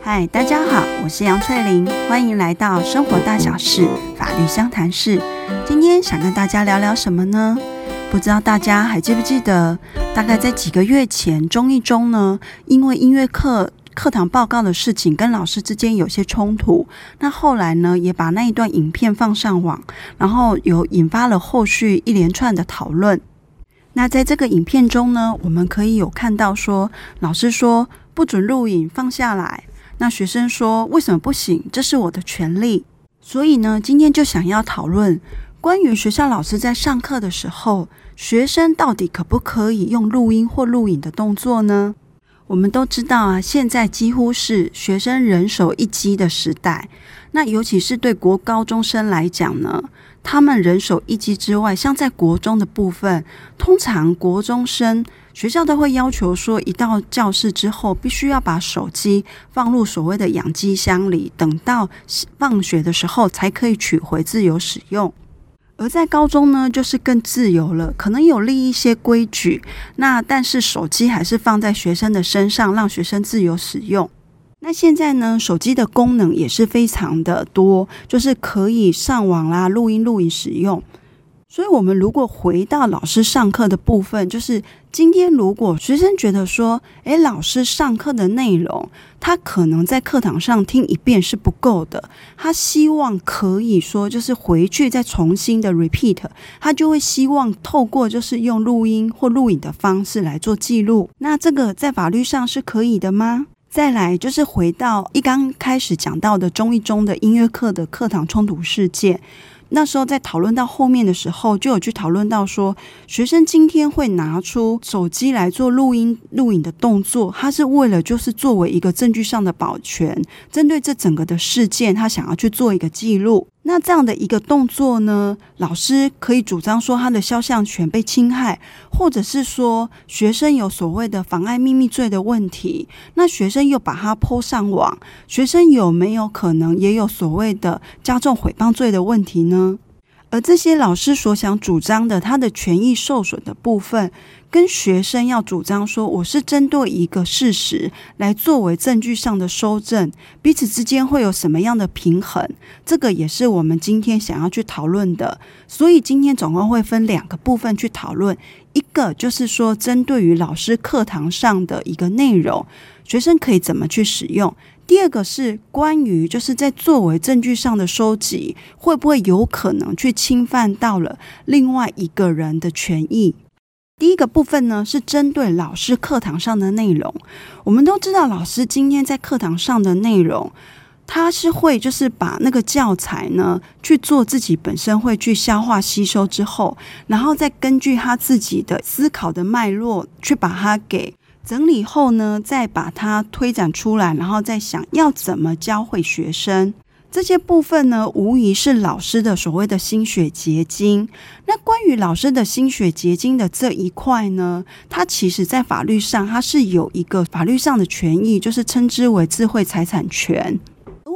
嗨，大家好，我是杨翠玲，欢迎来到生活大小事法律相谈室。今天想跟大家聊聊什么呢？不知道大家还记不记得，大概在几个月前，中一中呢，因为音乐课课堂报告的事情跟老师之间有些冲突，那后来呢，也把那一段影片放上网，然后有引发了后续一连串的讨论。那在这个影片中呢，我们可以有看到说，老师说不准录影，放下来。那学生说为什么不行？这是我的权利。所以呢，今天就想要讨论关于学校老师在上课的时候，学生到底可不可以用录音或录影的动作呢？我们都知道啊，现在几乎是学生人手一机的时代。那尤其是对国高中生来讲呢，他们人手一机之外，像在国中的部分，通常国中生学校都会要求说，一到教室之后，必须要把手机放入所谓的养鸡箱里，等到放学的时候才可以取回自由使用。而在高中呢，就是更自由了，可能有立一些规矩，那但是手机还是放在学生的身上，让学生自由使用。那现在呢，手机的功能也是非常的多，就是可以上网啦、录音、录影使用。所以，我们如果回到老师上课的部分，就是今天如果学生觉得说，诶，老师上课的内容，他可能在课堂上听一遍是不够的，他希望可以说，就是回去再重新的 repeat，他就会希望透过就是用录音或录影的方式来做记录。那这个在法律上是可以的吗？再来就是回到一刚开始讲到的中一中的音乐课的课堂冲突事件。那时候在讨论到后面的时候，就有去讨论到说，学生今天会拿出手机来做录音录影的动作，他是为了就是作为一个证据上的保全，针对这整个的事件，他想要去做一个记录。那这样的一个动作呢，老师可以主张说他的肖像权被侵害，或者是说学生有所谓的妨碍秘密罪的问题。那学生又把他泼上网，学生有没有可能也有所谓的加重诽谤罪的问题呢？而这些老师所想主张的他的权益受损的部分，跟学生要主张说，我是针对一个事实来作为证据上的收证，彼此之间会有什么样的平衡？这个也是我们今天想要去讨论的。所以今天总共会分两个部分去讨论，一个就是说，针对于老师课堂上的一个内容，学生可以怎么去使用；第二个是关于就是在作为证据上的收集，会不会有可能去侵犯到了另外一个人的权益？第一个部分呢，是针对老师课堂上的内容。我们都知道，老师今天在课堂上的内容，他是会就是把那个教材呢去做自己本身会去消化吸收之后，然后再根据他自己的思考的脉络去把它给整理后呢，再把它推展出来，然后再想要怎么教会学生。这些部分呢，无疑是老师的所谓的心血结晶。那关于老师的心血结晶的这一块呢，它其实在法律上，它是有一个法律上的权益，就是称之为智慧财产权。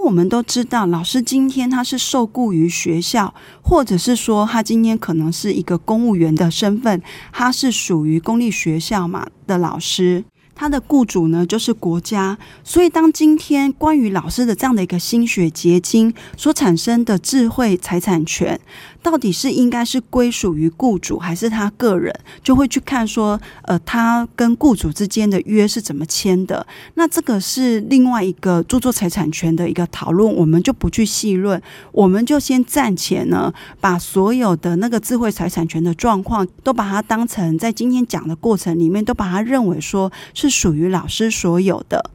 我们都知道，老师今天他是受雇于学校，或者是说他今天可能是一个公务员的身份，他是属于公立学校嘛的老师。他的雇主呢，就是国家，所以当今天关于老师的这样的一个心血结晶所产生的智慧财产权，到底是应该是归属于雇主还是他个人，就会去看说，呃，他跟雇主之间的约是怎么签的。那这个是另外一个著作财产权的一个讨论，我们就不去细论，我们就先暂且呢，把所有的那个智慧财产权的状况，都把它当成在今天讲的过程里面，都把它认为说是。属于老师所有的，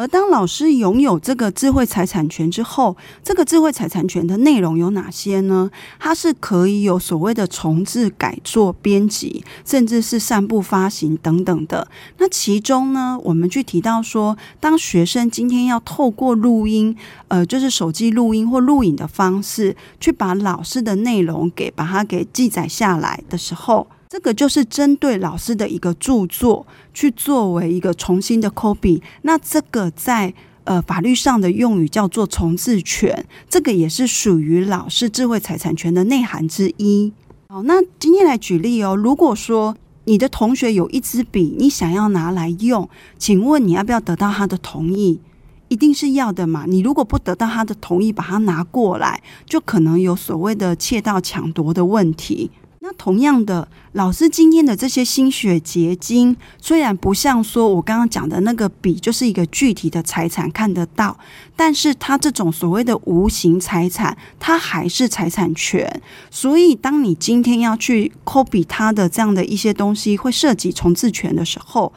而当老师拥有这个智慧财产权之后，这个智慧财产权的内容有哪些呢？它是可以有所谓的重制、改作、编辑，甚至是散布发行等等的。那其中呢，我们去提到说，当学生今天要透过录音，呃，就是手机录音或录影的方式，去把老师的内容给把它给记载下来的时候。这个就是针对老师的一个著作去作为一个重新的 copy，那这个在呃法律上的用语叫做重制权，这个也是属于老师智慧财产权的内涵之一。好，那今天来举例哦，如果说你的同学有一支笔，你想要拿来用，请问你要不要得到他的同意？一定是要的嘛。你如果不得到他的同意，把它拿过来，就可能有所谓的窃盗抢夺的问题。那同样的，老师今天的这些心血结晶，虽然不像说我刚刚讲的那个笔就是一个具体的财产看得到，但是他这种所谓的无形财产，它还是财产权。所以，当你今天要去 copy 他的这样的一些东西，会涉及重置权的时候，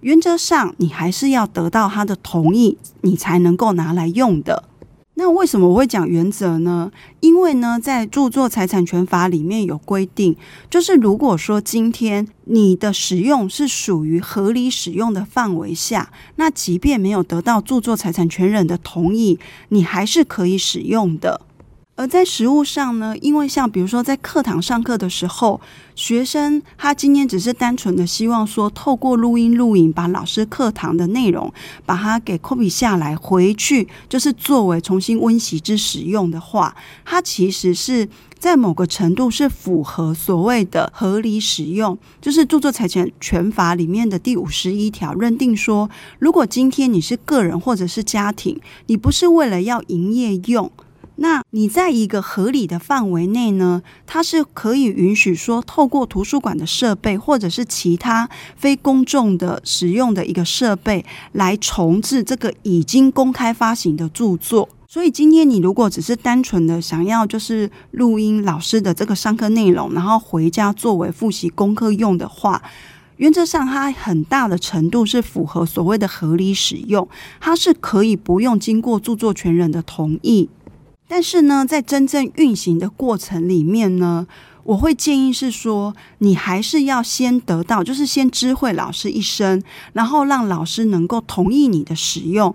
原则上你还是要得到他的同意，你才能够拿来用的。那为什么我会讲原则呢？因为呢，在著作财产权法里面有规定，就是如果说今天你的使用是属于合理使用的范围下，那即便没有得到著作财产权人的同意，你还是可以使用的。而在实物上呢，因为像比如说在课堂上课的时候，学生他今天只是单纯的希望说，透过录音录影把老师课堂的内容把它给 copy 下来，回去就是作为重新温习之使用的话，它其实是在某个程度是符合所谓的合理使用，就是著作财产权法里面的第五十一条认定说，如果今天你是个人或者是家庭，你不是为了要营业用。那你在一个合理的范围内呢，它是可以允许说，透过图书馆的设备或者是其他非公众的使用的一个设备来重制这个已经公开发行的著作。所以今天你如果只是单纯的想要就是录音老师的这个上课内容，然后回家作为复习功课用的话，原则上它很大的程度是符合所谓的合理使用，它是可以不用经过著作权人的同意。但是呢，在真正运行的过程里面呢，我会建议是说，你还是要先得到，就是先知会老师一声，然后让老师能够同意你的使用，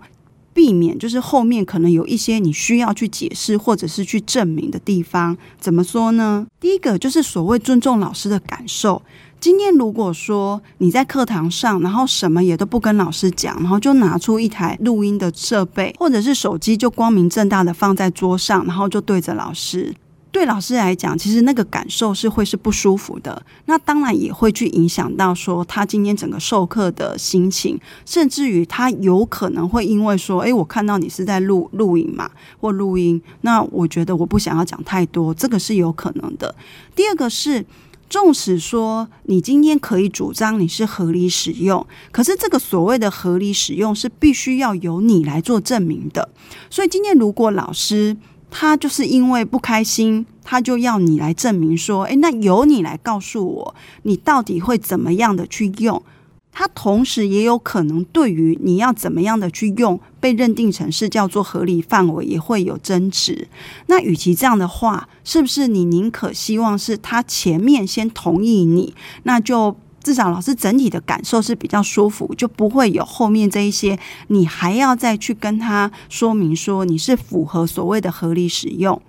避免就是后面可能有一些你需要去解释或者是去证明的地方。怎么说呢？第一个就是所谓尊重老师的感受。今天如果说你在课堂上，然后什么也都不跟老师讲，然后就拿出一台录音的设备，或者是手机，就光明正大的放在桌上，然后就对着老师。对老师来讲，其实那个感受是会是不舒服的。那当然也会去影响到说他今天整个授课的心情，甚至于他有可能会因为说，诶，我看到你是在录录影嘛，或录音，那我觉得我不想要讲太多，这个是有可能的。第二个是。纵使说你今天可以主张你是合理使用，可是这个所谓的合理使用是必须要由你来做证明的。所以今天如果老师他就是因为不开心，他就要你来证明说，诶，那由你来告诉我，你到底会怎么样的去用。它同时也有可能对于你要怎么样的去用，被认定成是叫做合理范围，也会有争执。那与其这样的话，是不是你宁可希望是他前面先同意你，那就至少老师整体的感受是比较舒服，就不会有后面这一些，你还要再去跟他说明说你是符合所谓的合理使用。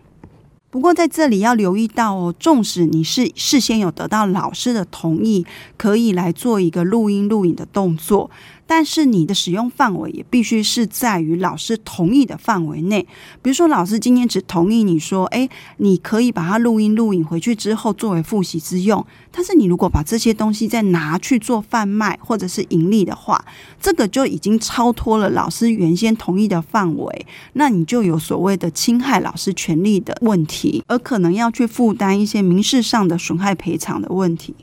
不过在这里要留意到哦，纵使你是事先有得到老师的同意，可以来做一个录音录影的动作。但是你的使用范围也必须是在于老师同意的范围内。比如说，老师今天只同意你说，诶，你可以把它录音录影回去之后作为复习之用。但是你如果把这些东西再拿去做贩卖或者是盈利的话，这个就已经超脱了老师原先同意的范围，那你就有所谓的侵害老师权利的问题，而可能要去负担一些民事上的损害赔偿的问题。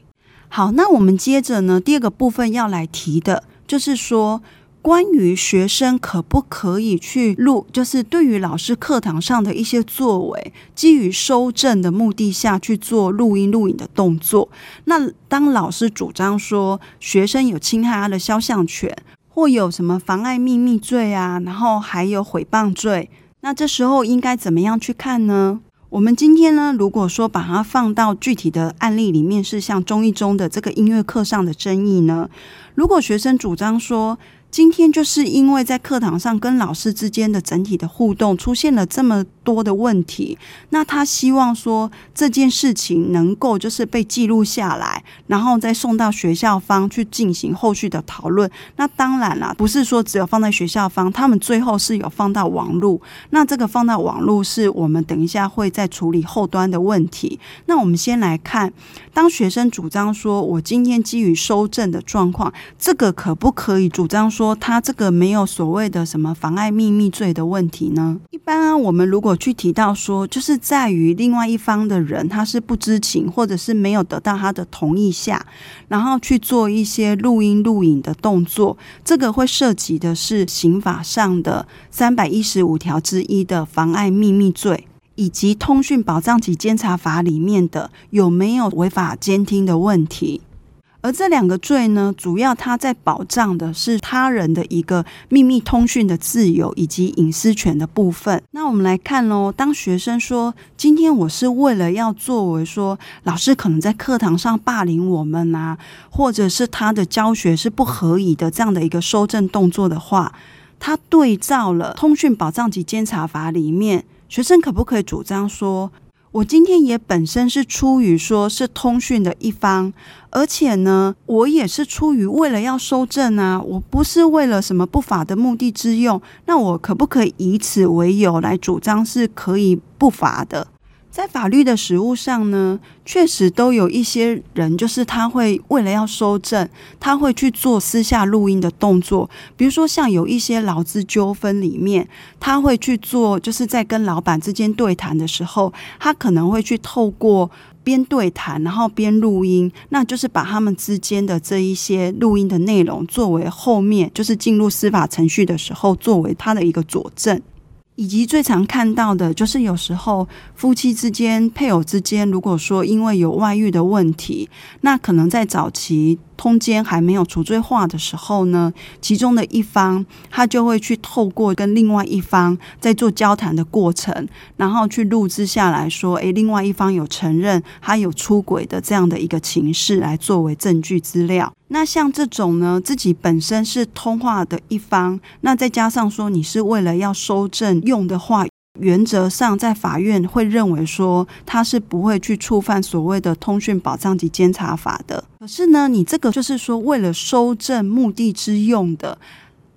好，那我们接着呢，第二个部分要来提的。就是说，关于学生可不可以去录，就是对于老师课堂上的一些作为，基于收证的目的下去做录音录影的动作。那当老师主张说学生有侵害他的肖像权，或有什么妨碍秘密罪啊，然后还有诽谤罪，那这时候应该怎么样去看呢？我们今天呢，如果说把它放到具体的案例里面，是像中一中的这个音乐课上的争议呢，如果学生主张说，今天就是因为在课堂上跟老师之间的整体的互动出现了这么多的问题，那他希望说这件事情能够就是被记录下来，然后再送到学校方去进行后续的讨论。那当然啦，不是说只有放在学校方，他们最后是有放到网络。那这个放到网络是我们等一下会再处理后端的问题。那我们先来看，当学生主张说我今天基于收证的状况，这个可不可以主张说？他这个没有所谓的什么妨碍秘密罪的问题呢？一般啊，我们如果去提到说，就是在于另外一方的人他是不知情，或者是没有得到他的同意下，然后去做一些录音录影的动作，这个会涉及的是刑法上的三百一十五条之一的妨碍秘密罪，以及通讯保障及监察法里面的有没有违法监听的问题。而这两个罪呢，主要它在保障的是他人的一个秘密通讯的自由以及隐私权的部分。那我们来看喽，当学生说今天我是为了要作为说老师可能在课堂上霸凌我们啊，或者是他的教学是不合宜的这样的一个搜证动作的话，他对照了通讯保障及监察法里面，学生可不可以主张说？我今天也本身是出于说是通讯的一方，而且呢，我也是出于为了要收证啊，我不是为了什么不法的目的之用，那我可不可以以此为由来主张是可以不法的？在法律的实务上呢，确实都有一些人，就是他会为了要收证，他会去做私下录音的动作。比如说，像有一些劳资纠纷里面，他会去做，就是在跟老板之间对谈的时候，他可能会去透过边对谈，然后边录音，那就是把他们之间的这一些录音的内容，作为后面就是进入司法程序的时候，作为他的一个佐证。以及最常看到的就是有时候夫妻之间、配偶之间，如果说因为有外遇的问题，那可能在早期。通奸还没有除罪化的时候呢，其中的一方他就会去透过跟另外一方在做交谈的过程，然后去录制下来说，诶，另外一方有承认他有出轨的这样的一个情势来作为证据资料。那像这种呢，自己本身是通话的一方，那再加上说你是为了要收证用的话。原则上，在法院会认为说他是不会去触犯所谓的通讯保障及监察法的。可是呢，你这个就是说为了收证目的之用的，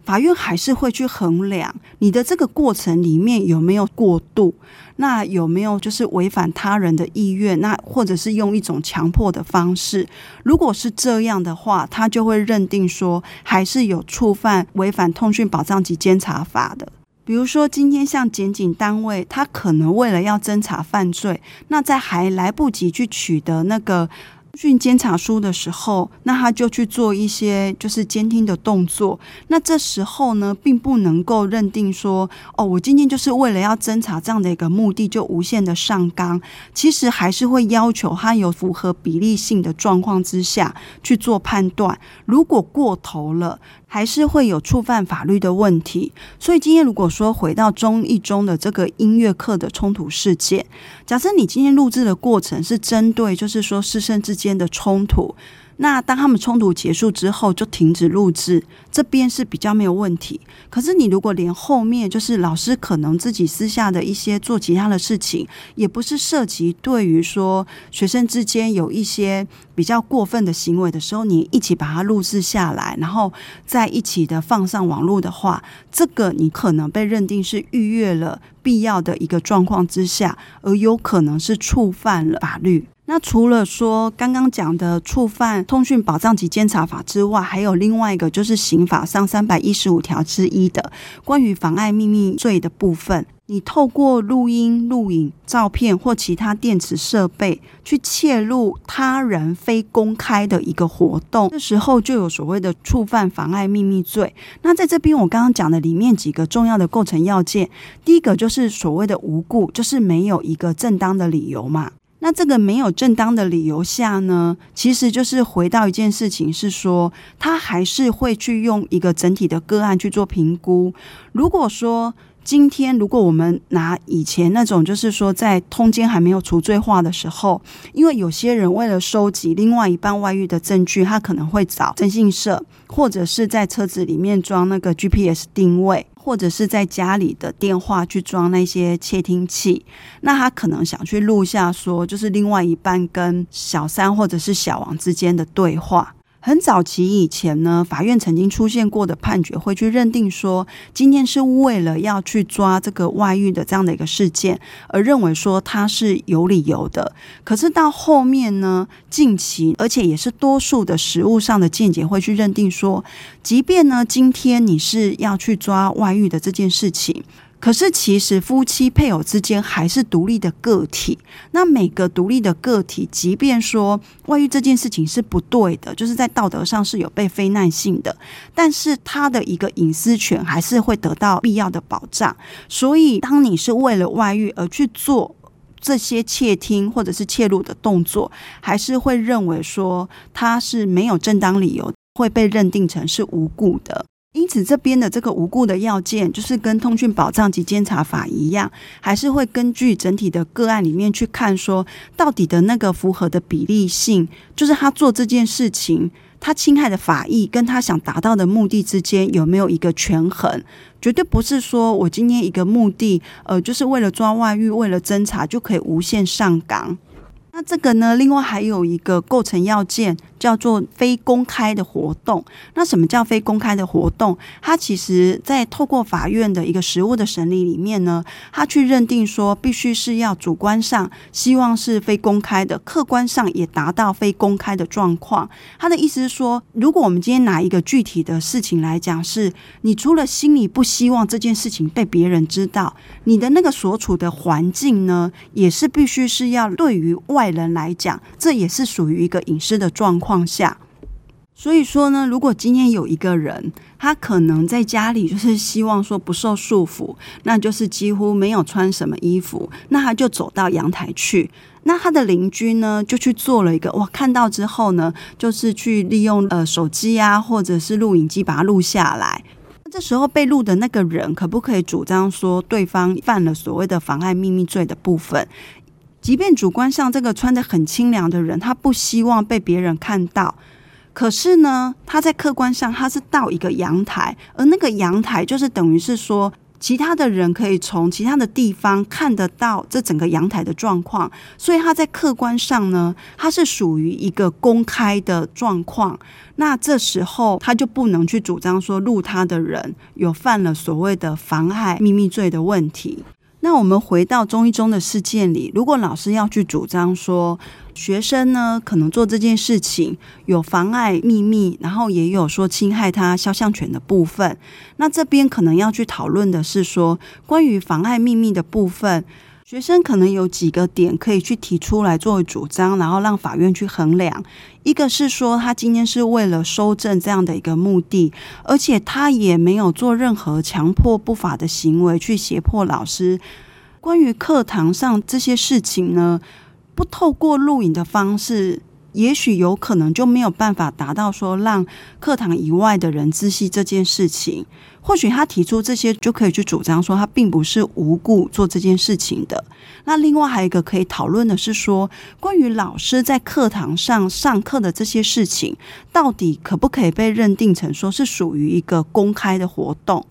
法院还是会去衡量你的这个过程里面有没有过度，那有没有就是违反他人的意愿，那或者是用一种强迫的方式。如果是这样的话，他就会认定说还是有触犯违反通讯保障及监察法的。比如说，今天像检警单位，他可能为了要侦查犯罪，那在还来不及去取得那个讯监察书的时候，那他就去做一些就是监听的动作。那这时候呢，并不能够认定说，哦，我今天就是为了要侦查这样的一个目的，就无限的上纲。其实还是会要求他有符合比例性的状况之下去做判断。如果过头了，还是会有触犯法律的问题，所以今天如果说回到中一中的这个音乐课的冲突事件，假设你今天录制的过程是针对就是说师生之间的冲突。那当他们冲突结束之后，就停止录制，这边是比较没有问题。可是你如果连后面就是老师可能自己私下的一些做其他的事情，也不是涉及对于说学生之间有一些比较过分的行为的时候，你一起把它录制下来，然后再一起的放上网络的话，这个你可能被认定是逾越了必要的一个状况之下，而有可能是触犯了法律。那除了说刚刚讲的触犯通讯保障及监察法之外，还有另外一个就是刑法上三百一十五条之一的关于妨碍秘密罪的部分。你透过录音、录影、照片或其他电子设备去窃录他人非公开的一个活动，这时候就有所谓的触犯妨碍秘密罪。那在这边我刚刚讲的里面几个重要的构成要件，第一个就是所谓的无故，就是没有一个正当的理由嘛。那这个没有正当的理由下呢，其实就是回到一件事情，是说他还是会去用一个整体的个案去做评估。如果说今天如果我们拿以前那种，就是说在通奸还没有除罪化的时候，因为有些人为了收集另外一半外遇的证据，他可能会找征信社，或者是在车子里面装那个 GPS 定位，或者是在家里的电话去装那些窃听器。那他可能想去录下说，就是另外一半跟小三或者是小王之间的对话。很早期以前呢，法院曾经出现过的判决会去认定说，今天是为了要去抓这个外遇的这样的一个事件，而认为说他是有理由的。可是到后面呢，近期而且也是多数的实务上的见解会去认定说，即便呢今天你是要去抓外遇的这件事情。可是，其实夫妻配偶之间还是独立的个体。那每个独立的个体，即便说外遇这件事情是不对的，就是在道德上是有被非难性的，但是他的一个隐私权还是会得到必要的保障。所以，当你是为了外遇而去做这些窃听或者是窃录的动作，还是会认为说他是没有正当理由，会被认定成是无故的。因此，这边的这个无故的要件，就是跟通讯保障及监察法一样，还是会根据整体的个案里面去看，说到底的那个符合的比例性，就是他做这件事情，他侵害的法益跟他想达到的目的之间有没有一个权衡？绝对不是说我今天一个目的，呃，就是为了抓外遇，为了侦查就可以无限上纲。那这个呢，另外还有一个构成要件。叫做非公开的活动。那什么叫非公开的活动？它其实，在透过法院的一个实务的审理里面呢，他去认定说，必须是要主观上希望是非公开的，客观上也达到非公开的状况。他的意思是说，如果我们今天拿一个具体的事情来讲，是你除了心里不希望这件事情被别人知道，你的那个所处的环境呢，也是必须是要对于外外人来讲，这也是属于一个隐私的状况。下，所以说呢，如果今天有一个人，他可能在家里就是希望说不受束缚，那就是几乎没有穿什么衣服，那他就走到阳台去，那他的邻居呢就去做了一个哇，看到之后呢，就是去利用呃手机啊，或者是录影机把它录下来。那这时候被录的那个人可不可以主张说对方犯了所谓的妨碍秘密罪的部分？即便主观上这个穿得很清凉的人，他不希望被别人看到，可是呢，他在客观上他是到一个阳台，而那个阳台就是等于是说，其他的人可以从其他的地方看得到这整个阳台的状况，所以他在客观上呢，他是属于一个公开的状况。那这时候他就不能去主张说录他的人有犯了所谓的妨害秘密罪的问题。那我们回到中医中的事件里，如果老师要去主张说学生呢可能做这件事情有妨碍秘密，然后也有说侵害他肖像权的部分，那这边可能要去讨论的是说关于妨碍秘密的部分。学生可能有几个点可以去提出来作为主张，然后让法院去衡量。一个是说，他今天是为了收证这样的一个目的，而且他也没有做任何强迫不法的行为去胁迫老师。关于课堂上这些事情呢，不透过录影的方式。也许有可能就没有办法达到说让课堂以外的人知悉这件事情。或许他提出这些就可以去主张说他并不是无故做这件事情的。那另外还有一个可以讨论的是说，关于老师在课堂上上课的这些事情，到底可不可以被认定成说是属于一个公开的活动？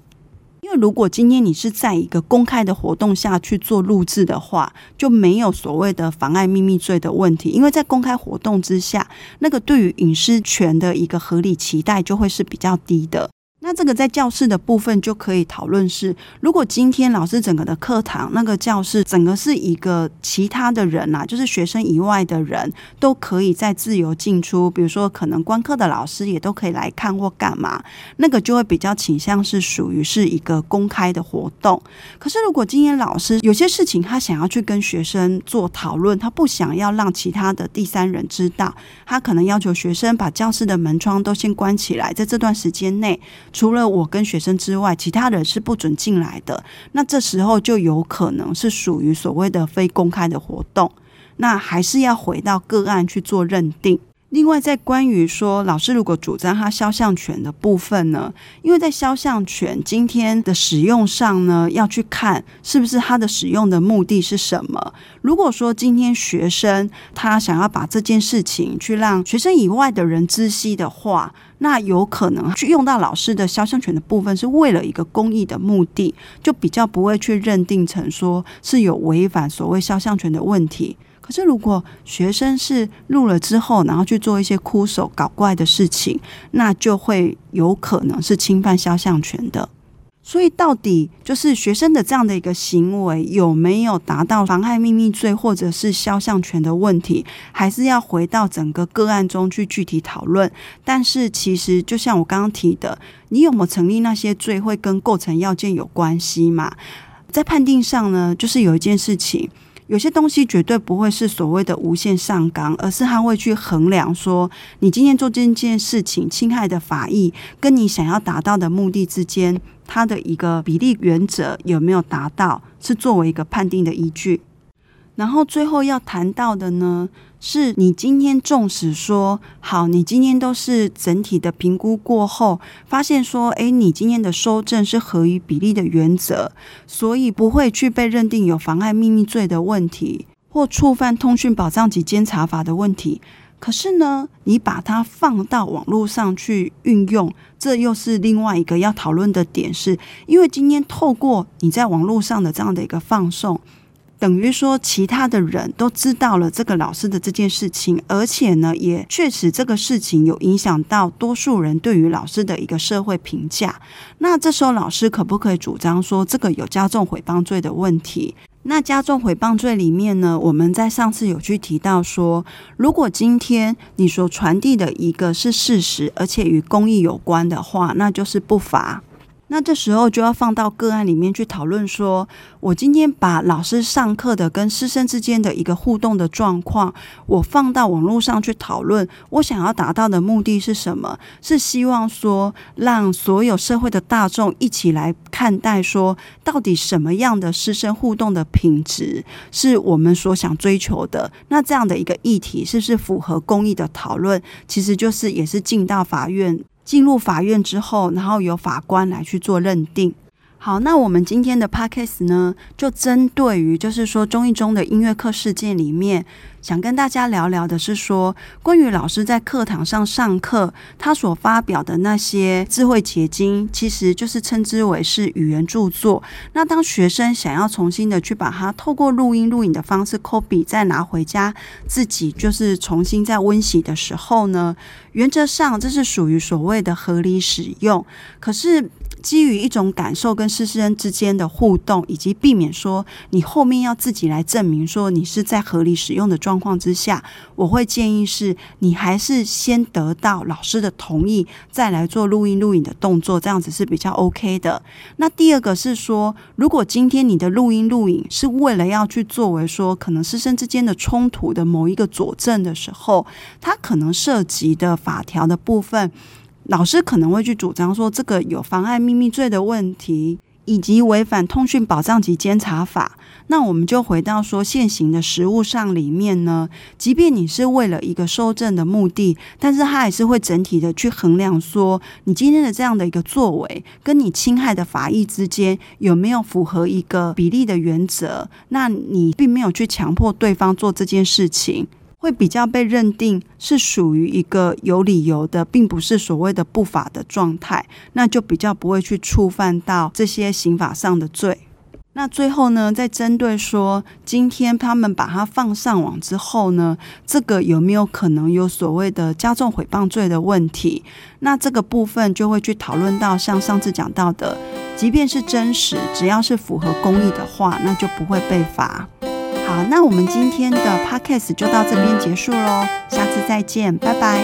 因为如果今天你是在一个公开的活动下去做录制的话，就没有所谓的妨碍秘密罪的问题。因为在公开活动之下，那个对于隐私权的一个合理期待就会是比较低的。那这个在教室的部分就可以讨论是，如果今天老师整个的课堂那个教室整个是一个其他的人啊，就是学生以外的人都可以在自由进出，比如说可能观课的老师也都可以来看或干嘛，那个就会比较倾向是属于是一个公开的活动。可是如果今天老师有些事情他想要去跟学生做讨论，他不想要让其他的第三人知道，他可能要求学生把教室的门窗都先关起来，在这段时间内。除了我跟学生之外，其他人是不准进来的。那这时候就有可能是属于所谓的非公开的活动。那还是要回到个案去做认定。另外，在关于说老师如果主张他肖像权的部分呢，因为在肖像权今天的使用上呢，要去看是不是他的使用的目的是什么。如果说今天学生他想要把这件事情去让学生以外的人知悉的话，那有可能去用到老师的肖像权的部分是为了一个公益的目的，就比较不会去认定成说是有违反所谓肖像权的问题。可是，如果学生是录了之后，然后去做一些枯手搞怪的事情，那就会有可能是侵犯肖像权的。所以，到底就是学生的这样的一个行为有没有达到妨害秘密罪或者是肖像权的问题，还是要回到整个个案中去具体讨论。但是，其实就像我刚刚提的，你有没有成立那些罪，会跟构成要件有关系嘛？在判定上呢，就是有一件事情。有些东西绝对不会是所谓的无限上纲，而是他会去衡量说，你今天做这件事情侵害的法益，跟你想要达到的目的之间，它的一个比例原则有没有达到，是作为一个判定的依据。然后最后要谈到的呢，是你今天纵使说好，你今天都是整体的评估过后，发现说，诶，你今天的收证是合于比例的原则，所以不会去被认定有妨碍秘密罪的问题，或触犯通讯保障及监察法的问题。可是呢，你把它放到网络上去运用，这又是另外一个要讨论的点，是因为今天透过你在网络上的这样的一个放送。等于说，其他的人都知道了这个老师的这件事情，而且呢，也确实这个事情有影响到多数人对于老师的一个社会评价。那这时候，老师可不可以主张说这个有加重诽谤罪的问题？那加重诽谤罪里面呢，我们在上次有去提到说，如果今天你所传递的一个是事实，而且与公益有关的话，那就是不罚。那这时候就要放到个案里面去讨论，说我今天把老师上课的跟师生之间的一个互动的状况，我放到网络上去讨论，我想要达到的目的是什么？是希望说让所有社会的大众一起来看待，说到底什么样的师生互动的品质是我们所想追求的？那这样的一个议题是不是符合公益的讨论？其实就是也是进到法院。进入法院之后，然后由法官来去做认定。好，那我们今天的 podcast 呢，就针对于就是说中一中的音乐课事件里面。想跟大家聊聊的是说，关于老师在课堂上上课，他所发表的那些智慧结晶，其实就是称之为是语言著作。那当学生想要重新的去把它透过录音录影的方式 copy 再拿回家，自己就是重新再温习的时候呢，原则上这是属于所谓的合理使用。可是，基于一种感受跟师生之间的互动，以及避免说你后面要自己来证明说你是在合理使用的状况之下，我会建议是你还是先得到老师的同意，再来做录音录影的动作，这样子是比较 OK 的。那第二个是说，如果今天你的录音录影是为了要去作为说可能师生之间的冲突的某一个佐证的时候，它可能涉及的法条的部分。老师可能会去主张说，这个有妨碍秘密罪的问题，以及违反通讯保障及监察法。那我们就回到说，现行的实务上里面呢，即便你是为了一个收证的目的，但是他还是会整体的去衡量说，你今天的这样的一个作为，跟你侵害的法益之间有没有符合一个比例的原则。那你并没有去强迫对方做这件事情。会比较被认定是属于一个有理由的，并不是所谓的不法的状态，那就比较不会去触犯到这些刑法上的罪。那最后呢，再针对说，今天他们把它放上网之后呢，这个有没有可能有所谓的加重诽谤罪的问题？那这个部分就会去讨论到，像上次讲到的，即便是真实，只要是符合公益的话，那就不会被罚。好，那我们今天的 podcast 就到这边结束喽，下次再见，拜拜。